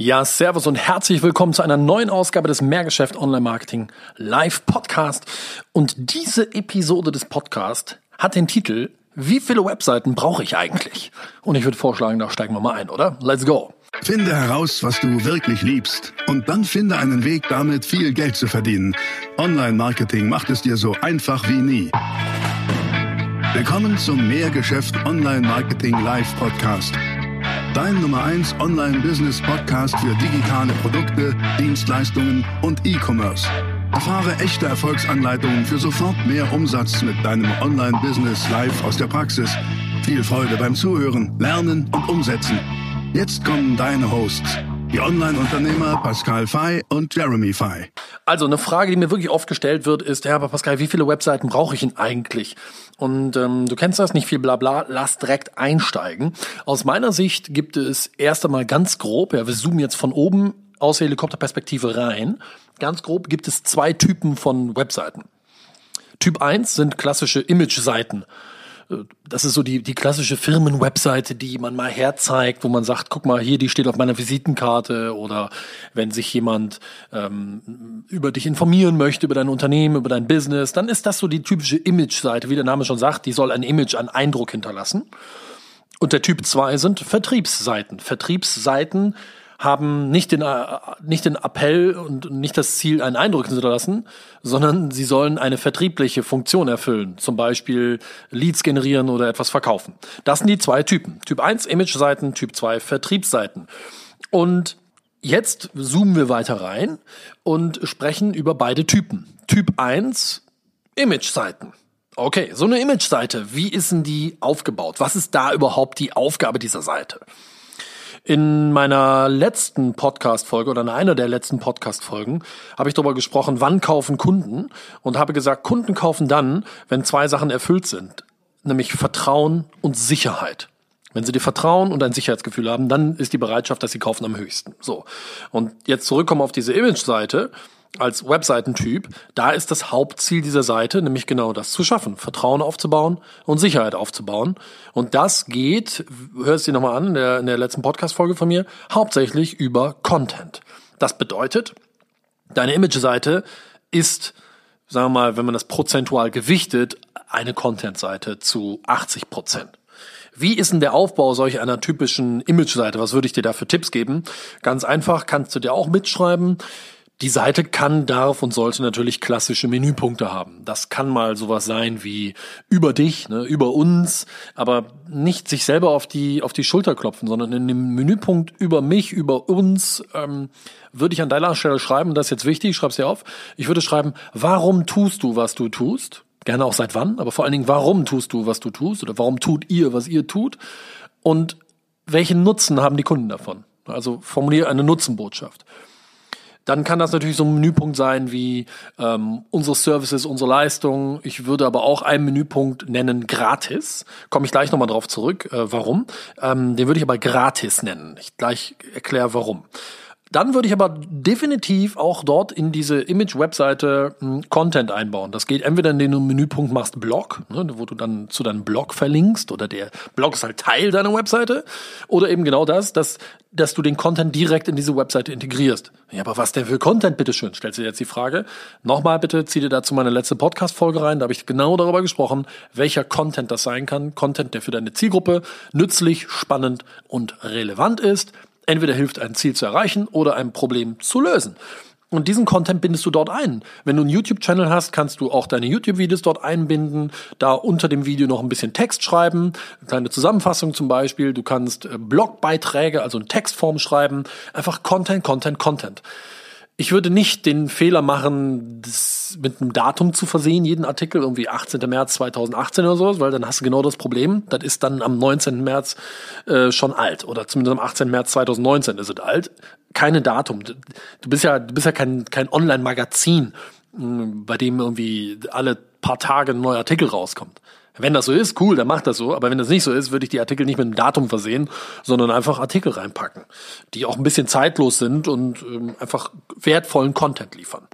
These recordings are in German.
Ja, servus und herzlich willkommen zu einer neuen Ausgabe des Mehrgeschäft Online Marketing Live Podcast. Und diese Episode des Podcasts hat den Titel Wie viele Webseiten brauche ich eigentlich? Und ich würde vorschlagen, da steigen wir mal ein, oder? Let's go. Finde heraus, was du wirklich liebst und dann finde einen Weg, damit viel Geld zu verdienen. Online Marketing macht es dir so einfach wie nie. Willkommen zum Mehrgeschäft Online Marketing Live Podcast. Dein Nummer 1 Online-Business-Podcast für digitale Produkte, Dienstleistungen und E-Commerce. Erfahre echte Erfolgsanleitungen für sofort mehr Umsatz mit deinem Online-Business live aus der Praxis. Viel Freude beim Zuhören, Lernen und Umsetzen. Jetzt kommen deine Hosts, die Online-Unternehmer Pascal Fay und Jeremy Fay. Also eine Frage, die mir wirklich oft gestellt wird, ist, Herr Pascal, wie viele Webseiten brauche ich denn eigentlich? Und ähm, du kennst das, nicht viel Blabla, lass direkt einsteigen. Aus meiner Sicht gibt es erst einmal ganz grob, ja, wir zoomen jetzt von oben aus der Helikopterperspektive rein, ganz grob gibt es zwei Typen von Webseiten. Typ 1 sind klassische Image-Seiten das ist so die, die klassische Firmenwebseite, die man mal herzeigt, wo man sagt, guck mal, hier, die steht auf meiner Visitenkarte oder wenn sich jemand ähm, über dich informieren möchte, über dein Unternehmen, über dein Business, dann ist das so die typische Image-Seite, wie der Name schon sagt, die soll ein Image, einen Eindruck hinterlassen. Und der Typ 2 sind Vertriebsseiten. Vertriebsseiten haben nicht den, äh, nicht den Appell und nicht das Ziel, einen Eindruck zu hinterlassen, sondern sie sollen eine vertriebliche Funktion erfüllen. Zum Beispiel Leads generieren oder etwas verkaufen. Das sind die zwei Typen. Typ 1 Image-Seiten, Typ 2 Vertriebsseiten. Und jetzt zoomen wir weiter rein und sprechen über beide Typen. Typ 1 Image-Seiten. Okay, so eine Image-Seite, wie ist denn die aufgebaut? Was ist da überhaupt die Aufgabe dieser Seite? In meiner letzten Podcast-Folge oder in einer der letzten Podcast-Folgen habe ich darüber gesprochen, wann kaufen Kunden und habe gesagt, Kunden kaufen dann, wenn zwei Sachen erfüllt sind, nämlich Vertrauen und Sicherheit. Wenn sie dir vertrauen und ein Sicherheitsgefühl haben, dann ist die Bereitschaft, dass sie kaufen, am höchsten. So. Und jetzt zurückkommen auf diese Image-Seite als Webseitentyp, da ist das Hauptziel dieser Seite nämlich genau das zu schaffen, Vertrauen aufzubauen und Sicherheit aufzubauen. Und das geht, hör es dir nochmal an, in der, in der letzten Podcast-Folge von mir, hauptsächlich über Content. Das bedeutet, deine Image-Seite ist, sagen wir mal, wenn man das prozentual gewichtet, eine Content-Seite zu 80 Prozent. Wie ist denn der Aufbau solch einer typischen Image-Seite? Was würde ich dir da für Tipps geben? Ganz einfach, kannst du dir auch mitschreiben. Die Seite kann, darf und sollte natürlich klassische Menüpunkte haben. Das kann mal sowas sein wie über dich, ne, über uns, aber nicht sich selber auf die, auf die Schulter klopfen, sondern in dem Menüpunkt über mich, über uns, ähm, würde ich an deiner Stelle schreiben, das ist jetzt wichtig, schreib's dir auf, ich würde schreiben, warum tust du, was du tust? Gerne auch seit wann, aber vor allen Dingen, warum tust du, was du tust? Oder warum tut ihr, was ihr tut? Und welchen Nutzen haben die Kunden davon? Also formuliere eine Nutzenbotschaft. Dann kann das natürlich so ein Menüpunkt sein wie ähm, unsere Services, unsere Leistungen. Ich würde aber auch einen Menüpunkt nennen gratis. Komme ich gleich nochmal drauf zurück, äh, warum. Ähm, den würde ich aber gratis nennen. Ich gleich erkläre warum. Dann würde ich aber definitiv auch dort in diese Image-Webseite hm, Content einbauen. Das geht entweder, indem du einen Menüpunkt machst Blog, ne, wo du dann zu deinem Blog verlinkst oder der Blog ist halt Teil deiner Webseite. Oder eben genau das, dass, dass du den Content direkt in diese Webseite integrierst. Ja, aber was denn für Content, bitteschön? Stellst du dir jetzt die Frage. Nochmal bitte, zieh dir dazu meine letzte Podcast-Folge rein. Da habe ich genau darüber gesprochen, welcher Content das sein kann. Content, der für deine Zielgruppe nützlich, spannend und relevant ist entweder hilft, ein Ziel zu erreichen oder ein Problem zu lösen. Und diesen Content bindest du dort ein. Wenn du einen YouTube-Channel hast, kannst du auch deine YouTube-Videos dort einbinden, da unter dem Video noch ein bisschen Text schreiben, eine kleine Zusammenfassung zum Beispiel. Du kannst äh, Blogbeiträge, also in Textform schreiben. Einfach Content, Content, Content. Ich würde nicht den Fehler machen, das mit einem Datum zu versehen, jeden Artikel, irgendwie 18. März 2018 oder so, weil dann hast du genau das Problem. Das ist dann am 19. März äh, schon alt oder zumindest am 18. März 2019 ist es alt. Keine Datum. Du bist ja, du bist ja kein, kein Online-Magazin, bei dem irgendwie alle paar Tage ein neuer Artikel rauskommt. Wenn das so ist, cool, dann macht das so. Aber wenn das nicht so ist, würde ich die Artikel nicht mit einem Datum versehen, sondern einfach Artikel reinpacken, die auch ein bisschen zeitlos sind und ähm, einfach wertvollen Content liefern.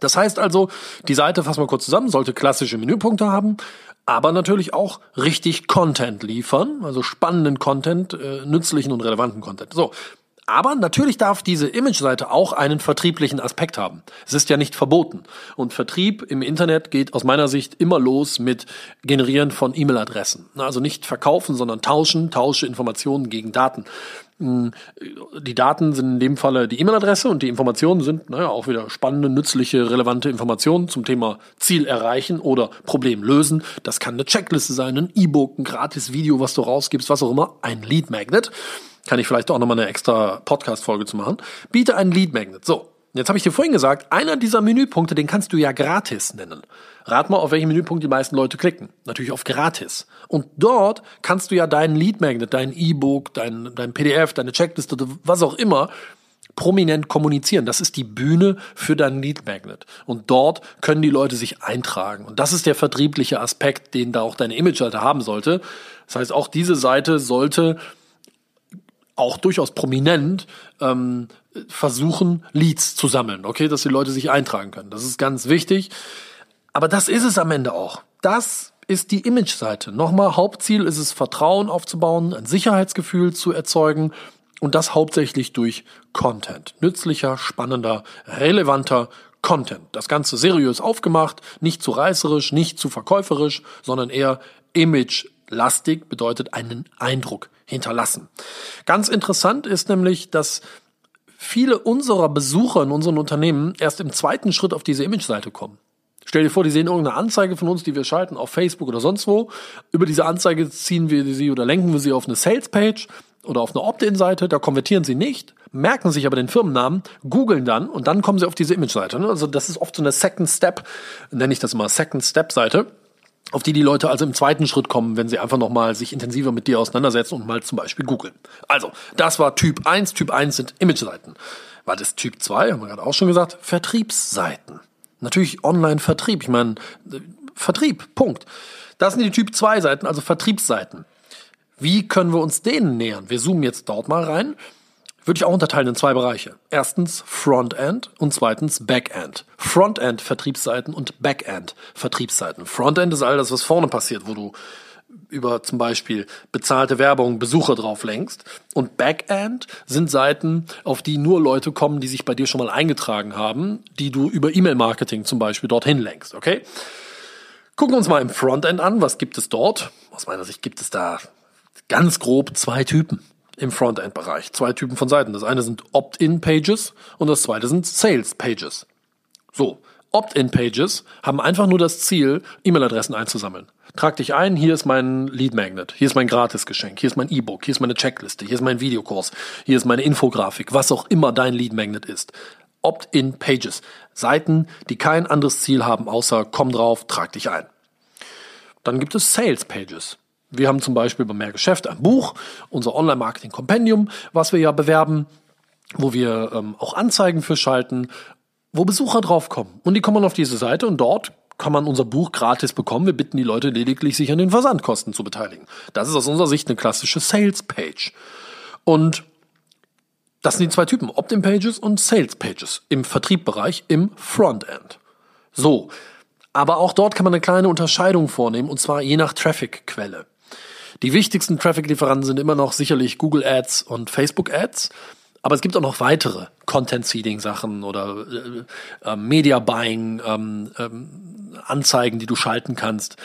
Das heißt also, die Seite, fassen wir kurz zusammen, sollte klassische Menüpunkte haben, aber natürlich auch richtig Content liefern, also spannenden Content, äh, nützlichen und relevanten Content. So, Aber natürlich darf diese Image-Seite auch einen vertrieblichen Aspekt haben. Es ist ja nicht verboten. Und Vertrieb im Internet geht aus meiner Sicht immer los mit Generieren von E-Mail-Adressen. Also nicht verkaufen, sondern tauschen, tausche Informationen gegen Daten. Hm, die Daten sind in dem Falle die E-Mail-Adresse und die Informationen sind naja, auch wieder spannende, nützliche, relevante Informationen zum Thema Ziel erreichen oder Problem lösen. Das kann eine Checkliste sein, ein E-Book, ein gratis Video, was du rausgibst, was auch immer, ein Lead Magnet kann ich vielleicht auch nochmal eine extra Podcast-Folge zu machen. Biete einen Lead Magnet. So. Jetzt habe ich dir vorhin gesagt, einer dieser Menüpunkte, den kannst du ja gratis nennen. Rat mal, auf welchen Menüpunkt die meisten Leute klicken. Natürlich auf gratis. Und dort kannst du ja deinen Lead Magnet, dein E-Book, dein, dein PDF, deine Checkliste, was auch immer, prominent kommunizieren. Das ist die Bühne für deinen Lead Magnet. Und dort können die Leute sich eintragen. Und das ist der vertriebliche Aspekt, den da auch deine Image-Seite haben sollte. Das heißt, auch diese Seite sollte auch durchaus prominent ähm, versuchen, Leads zu sammeln, okay, dass die Leute sich eintragen können. Das ist ganz wichtig. Aber das ist es am Ende auch. Das ist die Image-Seite. Nochmal, Hauptziel ist es, Vertrauen aufzubauen, ein Sicherheitsgefühl zu erzeugen und das hauptsächlich durch Content. Nützlicher, spannender, relevanter Content. Das Ganze seriös aufgemacht, nicht zu reißerisch, nicht zu verkäuferisch, sondern eher image-lastig, bedeutet einen Eindruck hinterlassen. Ganz interessant ist nämlich, dass viele unserer Besucher in unseren Unternehmen erst im zweiten Schritt auf diese Image-Seite kommen. Stell dir vor, die sehen irgendeine Anzeige von uns, die wir schalten auf Facebook oder sonst wo. Über diese Anzeige ziehen wir sie oder lenken wir sie auf eine Sales-Page oder auf eine Opt-in-Seite. Da konvertieren sie nicht, merken sich aber den Firmennamen, googeln dann und dann kommen sie auf diese Image-Seite. Also das ist oft so eine Second Step, nenne ich das mal Second Step-Seite auf die die Leute also im zweiten Schritt kommen, wenn sie einfach nochmal sich intensiver mit dir auseinandersetzen und mal zum Beispiel googeln. Also, das war Typ 1. Typ 1 sind Image-Seiten. Was ist Typ 2? Haben wir gerade auch schon gesagt. Vertriebsseiten. Natürlich Online-Vertrieb. Ich meine, Vertrieb, Punkt. Das sind die Typ 2 Seiten, also Vertriebsseiten. Wie können wir uns denen nähern? Wir zoomen jetzt dort mal rein würde ich auch unterteilen in zwei Bereiche. Erstens Frontend und zweitens Backend. Frontend Vertriebsseiten und Backend Vertriebsseiten. Frontend ist all das, was vorne passiert, wo du über zum Beispiel bezahlte Werbung Besucher drauf lenkst. Und Backend sind Seiten, auf die nur Leute kommen, die sich bei dir schon mal eingetragen haben, die du über E-Mail-Marketing zum Beispiel dorthin lenkst, okay? Gucken wir uns mal im Frontend an. Was gibt es dort? Aus meiner Sicht gibt es da ganz grob zwei Typen im Frontend-Bereich. Zwei Typen von Seiten. Das eine sind Opt-in-Pages und das zweite sind Sales-Pages. So, Opt-in-Pages haben einfach nur das Ziel, E-Mail-Adressen einzusammeln. Trag dich ein, hier ist mein Lead Magnet, hier ist mein Gratisgeschenk, hier ist mein E-Book, hier ist meine Checkliste, hier ist mein Videokurs, hier ist meine Infografik, was auch immer dein Lead Magnet ist. Opt-in Pages. Seiten, die kein anderes Ziel haben, außer komm drauf, trag dich ein. Dann gibt es Sales Pages. Wir haben zum Beispiel bei Mehr Geschäft ein Buch, unser Online-Marketing-Kompendium, was wir ja bewerben, wo wir ähm, auch Anzeigen für schalten, wo Besucher draufkommen. Und die kommen auf diese Seite und dort kann man unser Buch gratis bekommen. Wir bitten die Leute lediglich, sich an den Versandkosten zu beteiligen. Das ist aus unserer Sicht eine klassische Sales-Page. Und das sind die zwei Typen, Opt-in-Pages und Sales-Pages im Vertriebbereich im Frontend. So, aber auch dort kann man eine kleine Unterscheidung vornehmen, und zwar je nach Traffic-Quelle. Die wichtigsten Traffic-Lieferanten sind immer noch sicherlich Google Ads und Facebook Ads. Aber es gibt auch noch weitere Content-Seeding-Sachen oder äh, äh, Media-Buying, ähm, ähm, Anzeigen, die du schalten kannst.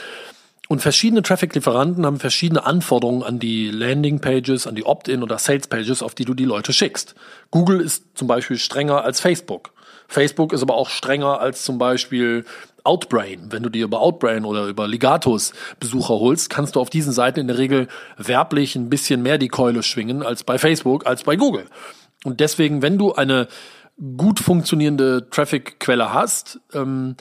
Und verschiedene Traffic-Lieferanten haben verschiedene Anforderungen an die Landing-Pages, an die Opt-in oder Sales-Pages, auf die du die Leute schickst. Google ist zum Beispiel strenger als Facebook. Facebook ist aber auch strenger als zum Beispiel Outbrain. Wenn du dir über Outbrain oder über Ligatus Besucher holst, kannst du auf diesen Seiten in der Regel werblich ein bisschen mehr die Keule schwingen als bei Facebook, als bei Google. Und deswegen, wenn du eine gut funktionierende Traffic-Quelle hast, ähm,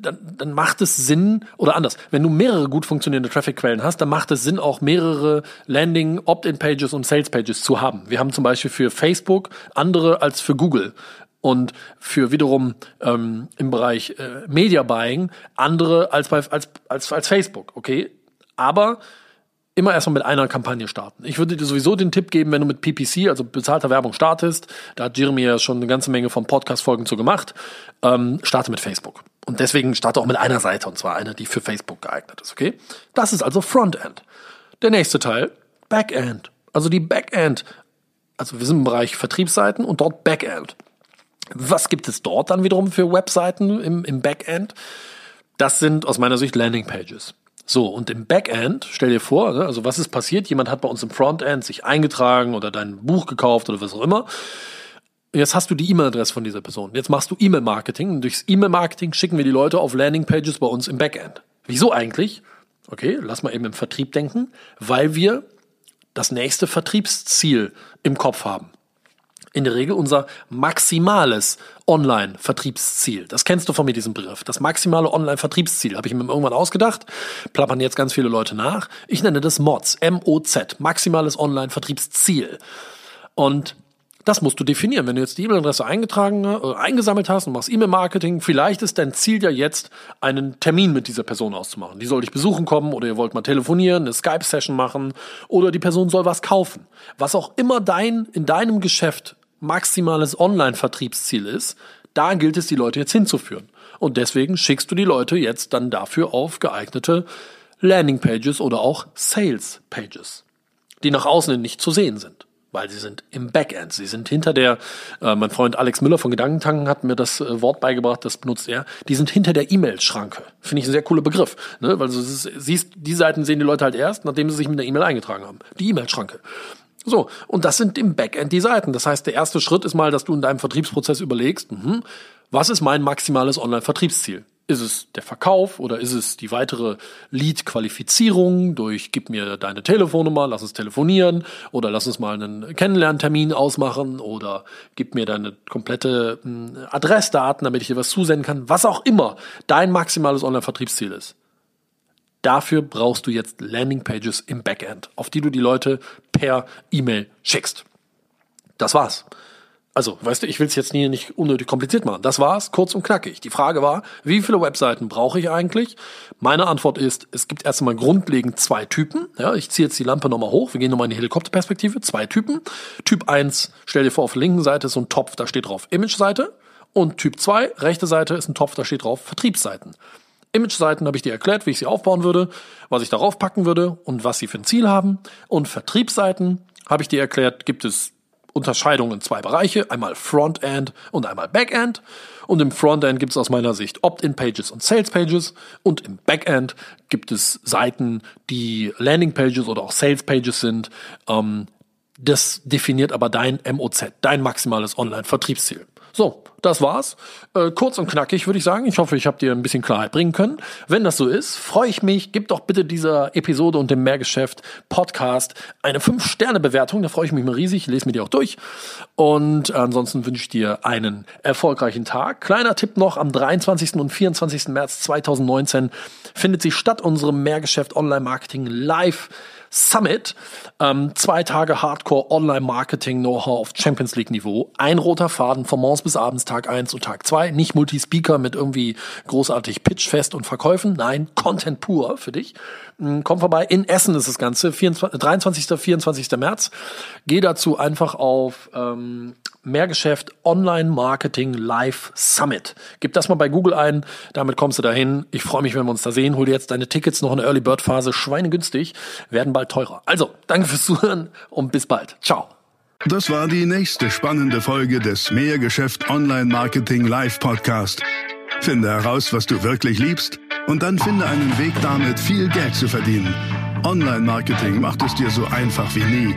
dann, dann macht es Sinn, oder anders, wenn du mehrere gut funktionierende Traffic-Quellen hast, dann macht es Sinn, auch mehrere Landing, Opt-in-Pages und Sales-Pages zu haben. Wir haben zum Beispiel für Facebook andere als für Google und für wiederum ähm, im Bereich äh, Media Buying andere als bei als als als Facebook, okay? Aber immer erstmal mit einer Kampagne starten. Ich würde dir sowieso den Tipp geben, wenn du mit PPC, also bezahlter Werbung startest, da hat Jeremy ja schon eine ganze Menge von Podcast-Folgen zu gemacht, ähm, starte mit Facebook. Und deswegen starte auch mit einer Seite, und zwar einer, die für Facebook geeignet ist, okay? Das ist also Frontend. Der nächste Teil, Backend. Also die Backend Also wir sind im Bereich Vertriebsseiten und dort Backend. Was gibt es dort dann wiederum für Webseiten im, im Backend? Das sind aus meiner Sicht Landingpages. So, und im Backend, stell dir vor, ne, also was ist passiert? Jemand hat bei uns im Frontend sich eingetragen oder dein Buch gekauft oder was auch immer. Jetzt hast du die E-Mail-Adresse von dieser Person. Jetzt machst du E-Mail-Marketing und durchs E-Mail-Marketing schicken wir die Leute auf Landingpages bei uns im Backend. Wieso eigentlich? Okay, lass mal eben im Vertrieb denken, weil wir das nächste Vertriebsziel im Kopf haben in der Regel unser maximales Online-Vertriebsziel. Das kennst du von mir, diesen Begriff. Das maximale Online-Vertriebsziel habe ich mir irgendwann ausgedacht. Plappern jetzt ganz viele Leute nach. Ich nenne das MOZ, M-O-Z, maximales Online-Vertriebsziel. Und das musst du definieren. Wenn du jetzt die E-Mail-Adresse eingetragen, äh, eingesammelt hast und machst E-Mail-Marketing, vielleicht ist dein Ziel ja jetzt, einen Termin mit dieser Person auszumachen. Die soll dich besuchen kommen oder ihr wollt mal telefonieren, eine Skype-Session machen oder die Person soll was kaufen. Was auch immer dein, in deinem Geschäft maximales Online-Vertriebsziel ist, da gilt es, die Leute jetzt hinzuführen. Und deswegen schickst du die Leute jetzt dann dafür auf geeignete Landing-Pages oder auch Sales-Pages, die nach außen nicht zu sehen sind weil sie sind im Backend. Sie sind hinter der, äh, mein Freund Alex Müller von Gedankentanken hat mir das äh, Wort beigebracht, das benutzt er, die sind hinter der E-Mail-Schranke. Finde ich ein sehr cooler Begriff, ne? weil du siehst, die Seiten sehen die Leute halt erst, nachdem sie sich mit der E-Mail eingetragen haben. Die E-Mail-Schranke. So, und das sind im Backend die Seiten. Das heißt, der erste Schritt ist mal, dass du in deinem Vertriebsprozess überlegst, mh, was ist mein maximales Online-Vertriebsziel? Ist es der Verkauf oder ist es die weitere Lead-Qualifizierung durch gib mir deine Telefonnummer, lass uns telefonieren oder lass uns mal einen Kennenlerntermin ausmachen oder gib mir deine komplette Adressdaten, damit ich dir was zusenden kann, was auch immer dein maximales Online-Vertriebsziel ist. Dafür brauchst du jetzt Landingpages im Backend, auf die du die Leute per E-Mail schickst. Das war's. Also, weißt du, ich will es jetzt nie nicht unnötig kompliziert machen. Das war's, kurz und knackig. Die Frage war, wie viele Webseiten brauche ich eigentlich? Meine Antwort ist, es gibt erst einmal grundlegend zwei Typen. Ja, ich ziehe jetzt die Lampe nochmal hoch. Wir gehen nochmal in die Helikopterperspektive. Zwei Typen. Typ 1, stell dir vor, auf der linken Seite ist so ein Topf, da steht drauf Image-Seite. Und Typ 2, rechte Seite ist ein Topf, da steht drauf Vertriebsseiten. Image-Seiten habe ich dir erklärt, wie ich sie aufbauen würde, was ich darauf packen würde und was sie für ein Ziel haben. Und Vertriebsseiten habe ich dir erklärt, gibt es Unterscheidungen in zwei Bereiche, einmal Frontend und einmal Backend. Und im Frontend gibt es aus meiner Sicht Opt-in-Pages und Sales-Pages und im Backend gibt es Seiten, die Landing-Pages oder auch Sales-Pages sind. Ähm, das definiert aber dein MOZ, dein maximales Online-Vertriebsziel. So, das war's. Äh, kurz und knackig würde ich sagen. Ich hoffe, ich habe dir ein bisschen Klarheit bringen können. Wenn das so ist, freue ich mich. Gib doch bitte dieser Episode und dem Mehrgeschäft Podcast eine 5-Sterne-Bewertung. Da freue ich mich mal riesig. lese mir die auch durch. Und ansonsten wünsche ich dir einen erfolgreichen Tag. Kleiner Tipp noch, am 23. und 24. März 2019 findet sich statt unserem Mehrgeschäft Online Marketing live Summit. Ähm, zwei Tage Hardcore Online-Marketing Know-how auf Champions League Niveau. Ein roter Faden von morgens bis abends Tag eins und Tag zwei. Nicht Multi-Speaker mit irgendwie großartig Pitchfest und Verkäufen. Nein, Content pur für dich. Mm, komm vorbei. In Essen ist das Ganze. 24, 23. 24. März. Geh dazu einfach auf ähm, Mehrgeschäft Online Marketing Live Summit. Gib das mal bei Google ein, damit kommst du dahin. Ich freue mich, wenn wir uns da sehen. Hol dir jetzt deine Tickets noch in der Early Bird Phase, schweinegünstig, werden bald teurer. Also, danke fürs Zuhören und bis bald. Ciao. Das war die nächste spannende Folge des Mehrgeschäft Online Marketing Live Podcast. Finde heraus, was du wirklich liebst und dann finde einen Weg damit, viel Geld zu verdienen. Online Marketing macht es dir so einfach wie nie.